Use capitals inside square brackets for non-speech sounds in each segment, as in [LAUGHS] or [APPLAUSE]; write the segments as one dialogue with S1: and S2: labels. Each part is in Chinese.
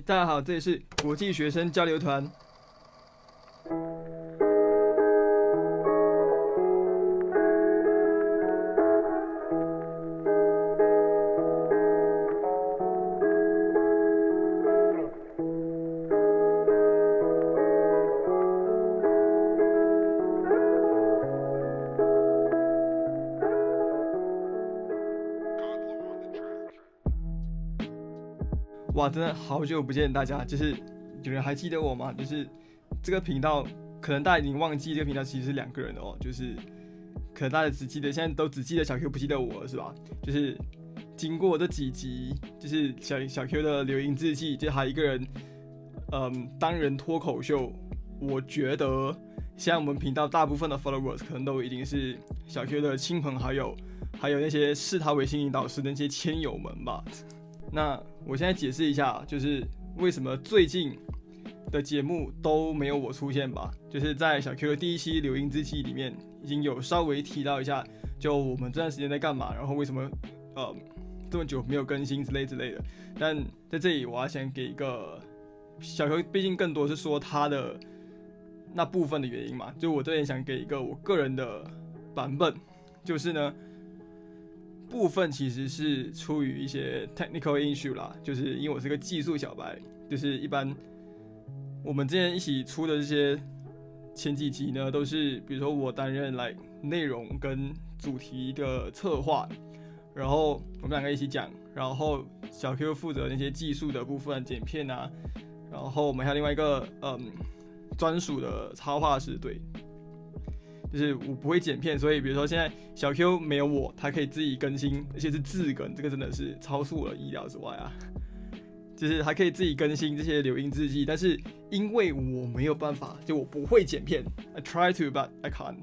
S1: 大家好，这里是国际学生交流团。真的好久不见大家，就是有人还记得我吗？就是这个频道，可能大家已经忘记这个频道其实是两个人的哦，就是可能大家只记得现在都只记得小 Q 不记得我了是吧？就是经过这几集，就是小小 Q 的留音日记，就还一个人，嗯，单人脱口秀，我觉得现在我们频道大部分的 followers 可能都已经是小 Q 的亲朋好友，还有那些视他为心灵导师的那些亲友们吧。那我现在解释一下，就是为什么最近的节目都没有我出现吧？就是在小 Q 的第一期留音之期里面，已经有稍微提到一下，就我们这段时间在干嘛，然后为什么呃这么久没有更新之类之类的。但在这里，我要先给一个小 Q，毕竟更多是说他的那部分的原因嘛，就我这边想给一个我个人的版本，就是呢。部分其实是出于一些 technical issue 啦，就是因为我是个技术小白，就是一般我们之前一起出的这些前几集呢，都是比如说我担任来内容跟主题的策划，然后我们两个一起讲，然后小 Q 负责那些技术的部分剪片啊，然后我们还有另外一个嗯专属的插画师对。就是我不会剪片，所以比如说现在小 Q 没有我，他可以自己更新，而且是自更，这个真的是超出我的意料之外啊！就是还可以自己更新这些留音日记，但是因为我没有办法，就我不会剪片，I try to but I can't,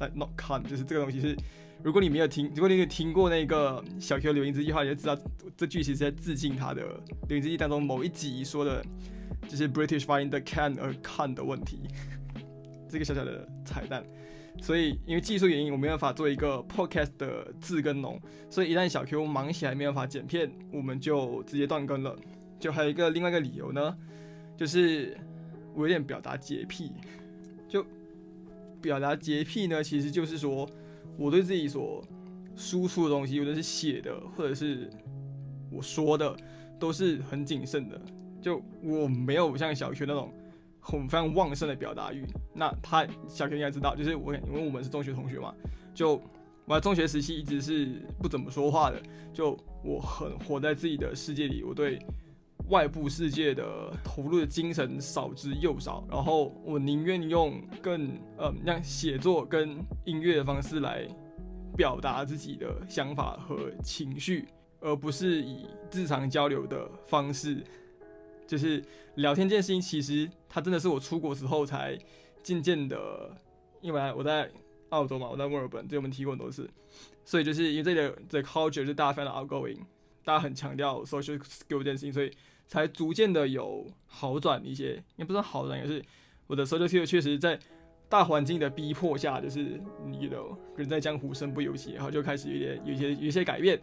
S1: like not can 就是这个东西是，如果你没有听，如果你有听过那个小 Q 留音日记的话，你就知道这句其实在致敬他的留音日记当中某一集说的，就是 British find the can 和 can 的问题。这个小小的彩蛋，所以因为技术原因，我没办法做一个 podcast 的字跟农，所以一旦小 Q 忙起来没办法剪片，我们就直接断更了。就还有一个另外一个理由呢，就是我有点表达洁癖。就表达洁癖呢，其实就是说我对自己所输出的东西，无论是写的或者是我说的，都是很谨慎的。就我没有像小 Q 那种。[LAUGHS] 很非常旺盛的表达欲，那他小 Q 应该知道，就是我因为我们是中学同学嘛，就我在中学时期一直是不怎么说话的，就我很活在自己的世界里，我对外部世界的投入的精神少之又少，然后我宁愿用更呃像写作跟音乐的方式来表达自己的想法和情绪，而不是以日常交流的方式。就是聊天这件事情，其实它真的是我出国之后才渐渐的，因为我在澳洲嘛，我在墨尔本，这我们提过很多次，所以就是因为这里的 the culture 是大家非常的 outgoing，大家很强调 social skill 这件事情，所以才逐渐的有好转一些，也不算好转，也是我的 social skill 确实在大环境的逼迫下，就是 you know 人在江湖身不由己，然后就开始有点有些有些改变，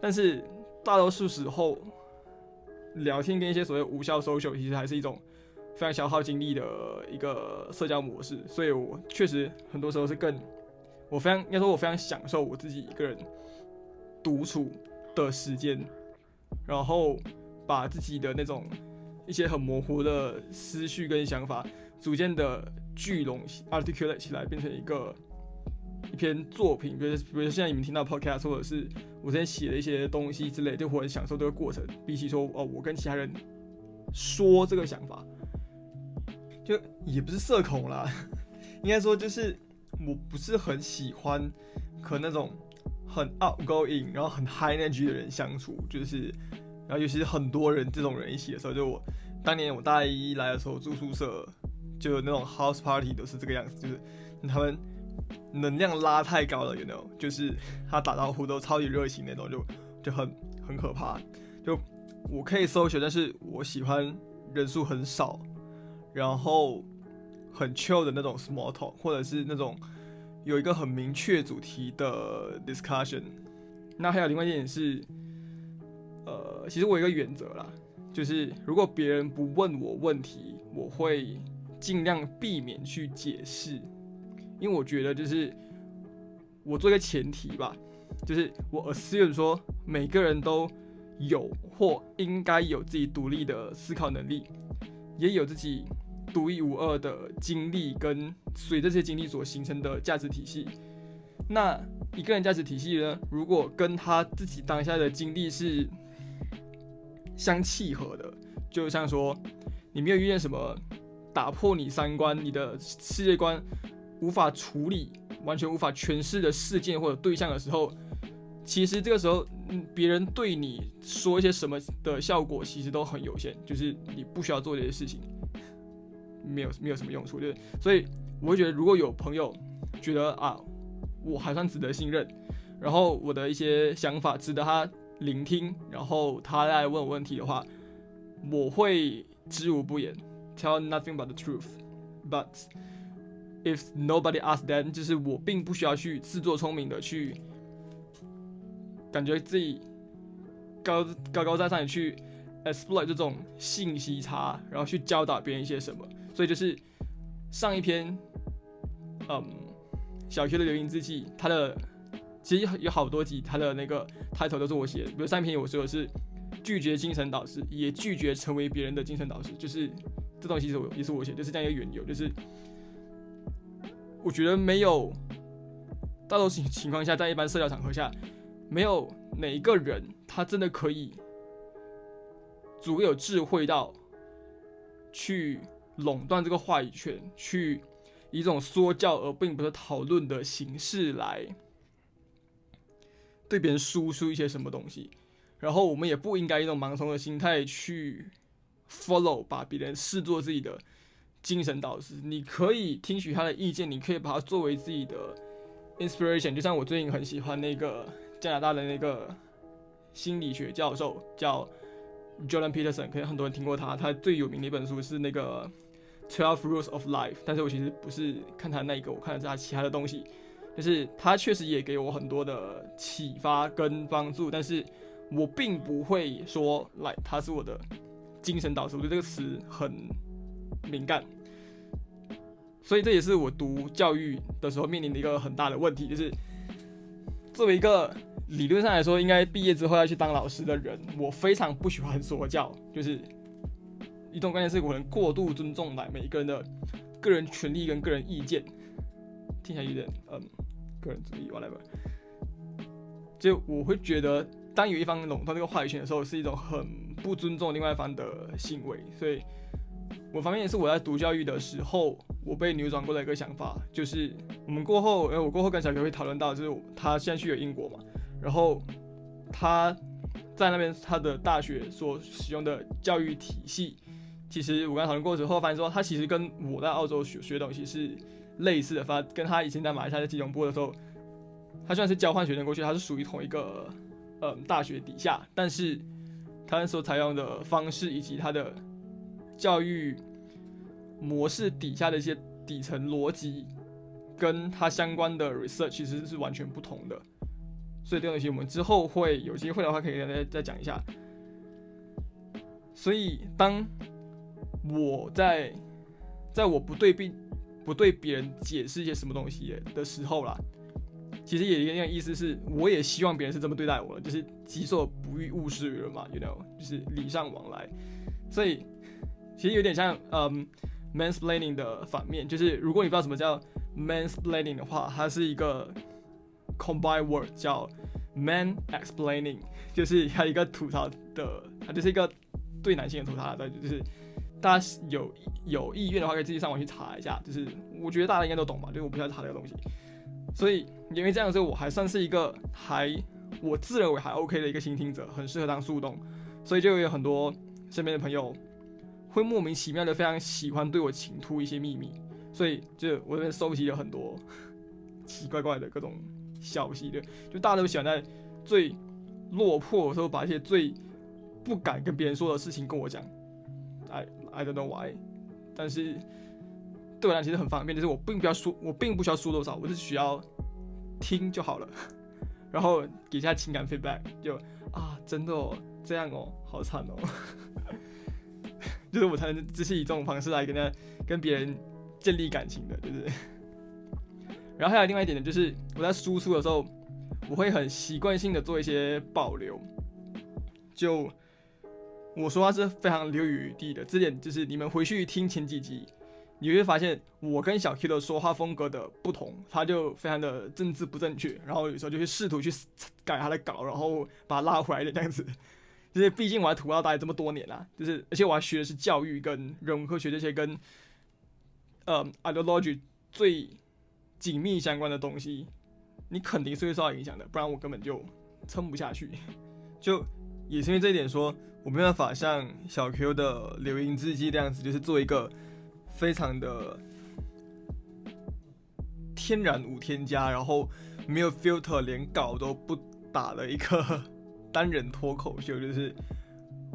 S1: 但是大多数时候。聊天跟一些所谓无效 social，其实还是一种非常消耗精力的一个社交模式，所以我确实很多时候是更，我非常应该说，我非常享受我自己一个人独处的时间，然后把自己的那种一些很模糊的思绪跟想法，逐渐的聚拢 articulate 起来，变成一个。一篇作品，比如比如现在你们听到 podcast，或者是我之前写的一些东西之类，就我很享受这个过程。比起说哦，我跟其他人说这个想法，就也不是社恐啦，[LAUGHS] 应该说就是我不是很喜欢和那种很 outgoing，然后很 high energy 的人相处，就是然后尤其是很多人这种人一起的时候，就我当年我大一来的时候住宿舍，就有那种 house party 都是这个样子，就是他们。能量拉太高了，有没有？就是他打招呼都超级热情那种，就就很很可怕。就我可以搜寻，但是我喜欢人数很少，然后很 chill 的那种 small talk，或者是那种有一个很明确主题的 discussion。那还有另外一点是，呃，其实我有一个原则啦，就是如果别人不问我问题，我会尽量避免去解释，因为我觉得就是我做一个前提吧，就是我 assume 说每个人都有或应该有自己独立的思考能力，也有自己独一无二的经历跟随这些经历所形成的价值体系。那一个人价值体系呢，如果跟他自己当下的经历是相契合的，就像说你没有遇见什么打破你三观、你的世界观无法处理、完全无法诠释的事件或者对象的时候，其实这个时候，别人对你说一些什么的效果其实都很有限，就是你不需要做这些事情，没有没有什么用处，就是所以我会觉得，如果有朋友觉得啊，我还算值得信任，然后我的一些想法值得他。聆听，然后他来问我问题的话，我会知无不言，tell nothing but the truth，but。If nobody asks, them，就是我并不需要去自作聪明的去感觉自己高高高在上的去 exploit 这种信息差，然后去教导别人一些什么。所以就是上一篇，嗯，小学的留音日记，它的。其实有好多集，它的那个 title 都是我写的。比如上一篇我说的是拒绝精神导师，也拒绝成为别人的精神导师，就是这东西是我也是我写，就是这样一个缘由。就是我觉得没有大多数情况下，在一般社交场合下，没有哪一个人他真的可以足够有智慧到去垄断这个话语权，去以一种说教而并不是讨论的形式来。对别人输出一些什么东西，然后我们也不应该一种盲从的心态去 follow，把别人视作自己的精神导师。你可以听取他的意见，你可以把它作为自己的 inspiration。就像我最近很喜欢那个加拿大的那个心理学教授叫 Jordan Peterson，可能很多人听过他。他最有名的一本书是那个 Twelve Rules of Life，但是我其实不是看他那一个，我看的是他其他的东西。就是他确实也给我很多的启发跟帮助，但是我并不会说来他是我的精神导师，我觉得这个词很敏感，所以这也是我读教育的时候面临的一个很大的问题，就是作为一个理论上来说应该毕业之后要去当老师的人，我非常不喜欢说教，就是一种观念是我能过度尊重来每一个人的个人权利跟个人意见，听起来有点嗯。个人主义，whatever，就我会觉得，当有一方垄断这个话语权的时候，是一种很不尊重另外一方的行为。所以，我方面也是我在读教育的时候，我被扭转过的一个想法，就是我们过后，呃，我过后跟小学会讨论到，就是他现在去了英国嘛，然后他在那边他的大学所使用的教育体系，其实我刚讨论过之后，发现说他其实跟我在澳洲学学东西是。类似的，发跟他以前在马来西亚在吉隆坡的时候，他虽然是交换学生过去，他是属于同一个嗯大学底下，但是他所采用的方式以及他的教育模式底下的一些底层逻辑，跟它相关的 research 其实是完全不同的。所以这个东西我们之后会有机会的话，可以跟大家再讲一下。所以当我在在我不对并。不对别人解释一些什么东西的时候啦，其实也一样意思是，我也希望别人是这么对待我的，就是己所不欲，勿施于人嘛，you know，就是礼尚往来。所以其实有点像嗯，mansplaining 的反面，就是如果你不知道什么叫 mansplaining 的话，它是一个 combine word 叫 man explaining，就是它一个吐槽的，它就是一个对男性的吐槽的，就是。大家有有意愿的话，可以自己上网去查一下。就是我觉得大家应该都懂吧，就是我不需要查这个东西。所以因为这样子，我还算是一个还我自认为还 OK 的一个倾听者，很适合当树洞。所以就有很多身边的朋友会莫名其妙的非常喜欢对我倾吐一些秘密。所以就我这边收集了很多 [LAUGHS] 奇怪怪的各种消息的，就大家都喜欢在最落魄的时候把一些最不敢跟别人说的事情跟我讲。，I。I don't know why，但是对我来讲其实很方便，就是我并不要说，我并不需要说多少，我是需要听就好了，[LAUGHS] 然后给一下情感 feedback，就啊，真的哦，这样哦，好惨哦。就是我才能只是以这种方式来跟他跟别人建立感情的，对不对？[LAUGHS] 然后还有另外一点呢，就是我在输出的时候，我会很习惯性的做一些保留。就我说话是非常留有余地的，这点就是你们回去听前几集，你会发现我跟小 Q 的说话风格的不同，他就非常的政治不正确，然后有时候就会试图去改他的稿，然后把他拉回来的这样子。就是毕竟我还土澳待这么多年啦，就是而且我还学的是教育跟人文科学这些跟呃 ideology 最紧密相关的东西，你肯定是会受到影响的，不然我根本就撑不下去。[LAUGHS] 就也是因为这一点，说我没办法像小 Q 的留音字迹这样子，就是做一个非常的天然无添加，然后没有 filter，连稿都不打的一个。单人脱口秀就是，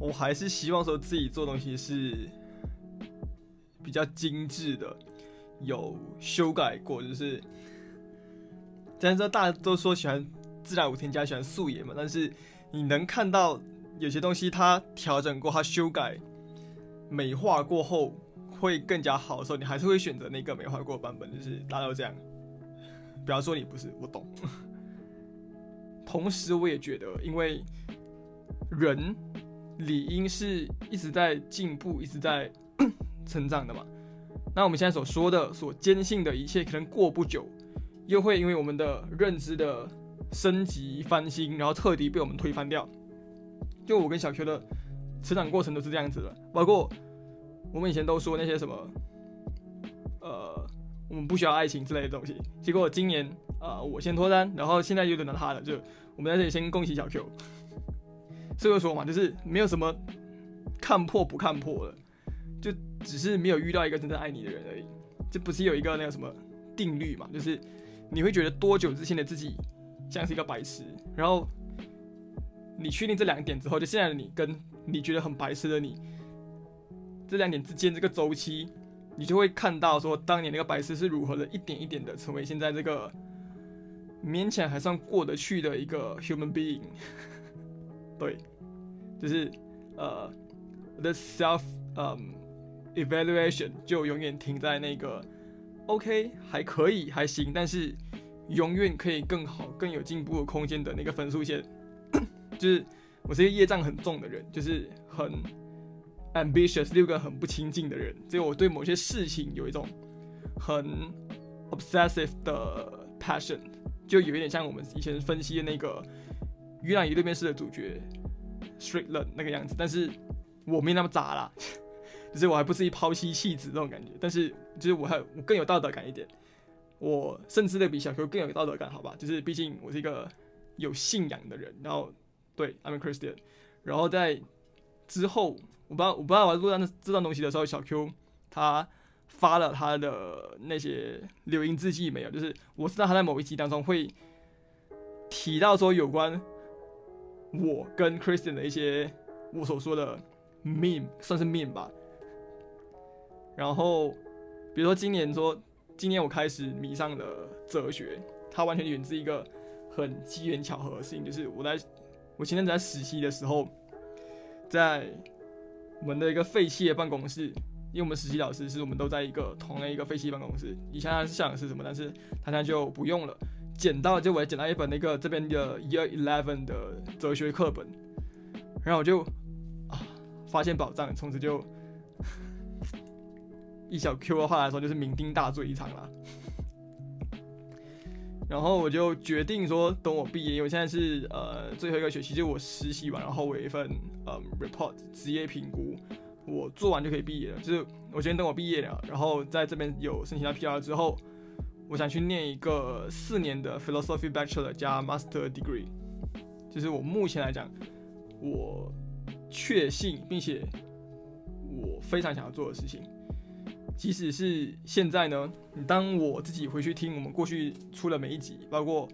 S1: 我还是希望说自己做东西是比较精致的，有修改过，就是，虽然说大家都说喜欢自然无添加，喜欢素颜嘛，但是你能看到有些东西它调整过，它修改、美化过后会更加好的时候，你还是会选择那个美化过的版本，就是大家都这样。不要说你不是，我懂。同时，我也觉得，因为人理应是一直在进步、一直在 [COUGHS] 成长的嘛。那我们现在所说的、所坚信的一切，可能过不久又会因为我们的认知的升级翻新，然后彻底被我们推翻掉。就我跟小 Q 的成长过程都是这样子的，包括我们以前都说那些什么，呃，我们不需要爱情之类的东西，结果今年。啊，我先脱单，然后现在又轮到他了，就我们在这里先恭喜小 Q。所以说嘛，就是没有什么看破不看破的，就只是没有遇到一个真正爱你的人而已。这不是有一个那个什么定律嘛？就是你会觉得多久之前的自己像是一个白痴，然后你确定这两点之后，就现在的你跟你觉得很白痴的你这两点之间这个周期，你就会看到说当年那个白痴是如何的一点一点的成为现在这个。勉强还算过得去的一个 human being，[LAUGHS] 对，就是呃，我的 self 嗯 evaluation 就永远停在那个 OK 还可以还行，但是永远可以更好更有进步的空间的那个分数线，[COUGHS] 就是我是一个业障很重的人，就是很 ambitious 六个很不亲近的人，所以我对某些事情有一种很 obsessive 的 passion。就有一点像我们以前分析的那个《鱼朗鱼对面试》的主角 Strickland 那个样子，但是我没那么渣啦，[LAUGHS] 就是我还不至于抛妻弃子这种感觉，但是就是我还我更有道德感一点，我甚至的比小 Q 更有道德感，好吧？就是毕竟我是一个有信仰的人，然后对，I'm a Christian，然后在之后，我不知道我不知道我录到这段东西的时候，小 Q 他。发了他的那些留音字迹没有？就是我知道他在某一集当中会提到说有关我跟 Christian 的一些我所说的 meme，算是 meme 吧。然后比如说今年说今年我开始迷上了哲学，它完全源自一个很机缘巧合的事情，就是我在我前阵子在实习的时候，在我们的一个废弃的办公室。因为我们实习老师是我们都在一个同一个废弃办公室，以前他是想的是什么，但是他现在就不用了。捡到就我捡到一本那个这边的 Year Eleven 的哲学课本，然后我就啊发现宝藏，从此就一小 Q 的话来说就是酩酊大醉一场了。然后我就决定说，等我毕业，因为现在是呃最后一个学期，就我实习完，然后我有一份呃 report 职业评估。我做完就可以毕业了，就是我今天等我毕业了，然后在这边有申请到 PR 之后，我想去念一个四年的 Philosophy Bachelor 加 Master Degree，就是我目前来讲，我确信并且我非常想要做的事情。即使是现在呢，当我自己回去听我们过去出了每一集，包括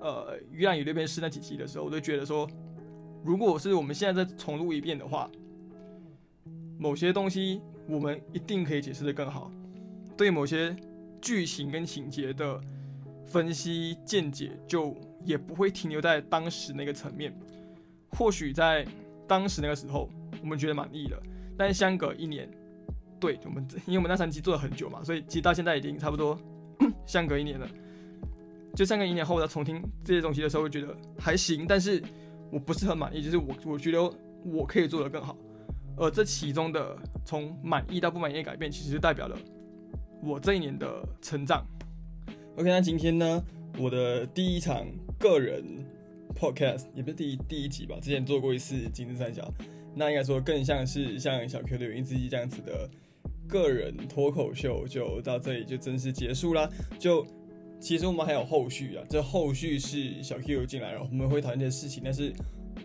S1: 呃《鱼岸与六边是那几集的时候，我都觉得说，如果是我们现在再重录一遍的话。某些东西我们一定可以解释的更好，对某些剧情跟情节的分析见解就也不会停留在当时那个层面。或许在当时那个时候我们觉得满意了，但相隔一年，对我们因为我们那三期做了很久嘛，所以其实到现在已经差不多 [COUGHS] 相隔一年了。就相隔一年后，我再重听这些东西的时候，会觉得还行，但是我不是很满意，就是我我觉得我可以做得更好。而这其中的从满意到不满意的改变，其实就代表了我这一年的成长。OK，那今天呢，我的第一场个人 podcast 也不是第一第一集吧，之前做过一次金枝三角，那应该说更像是像小 Q 的原因之一这样子的个人脱口秀，就到这里就正式结束啦。就其实我们还有后续啊，这后续是小 Q 进来，然后我们会讨论这些事情，但是。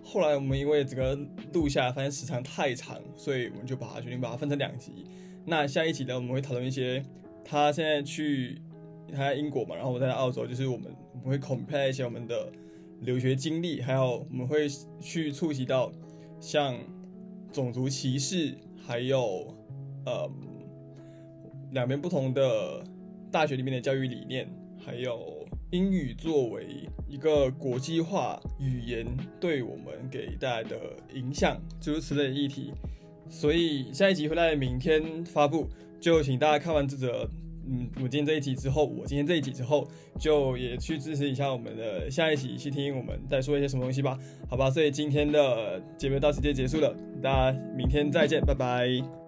S1: 后来我们因为整个录下来发现时长太长，所以我们就把它决定把它分成两集。那下一集呢，我们会讨论一些他现在去他在英国嘛，然后我在澳洲，就是我们我们会 compare 一些我们的留学经历，还有我们会去触及到像种族歧视，还有呃两边不同的大学里面的教育理念，还有。英语作为一个国际化语言，对我们给带来的影响，诸如此类议题。所以下一集会在明天发布，就请大家看完这则，嗯，我今天这一集之后，我今天这一集之后，就也去支持一下我们的下一集，去听我们再说一些什么东西吧，好吧？所以今天的节目到此就结束了，大家明天再见，拜拜。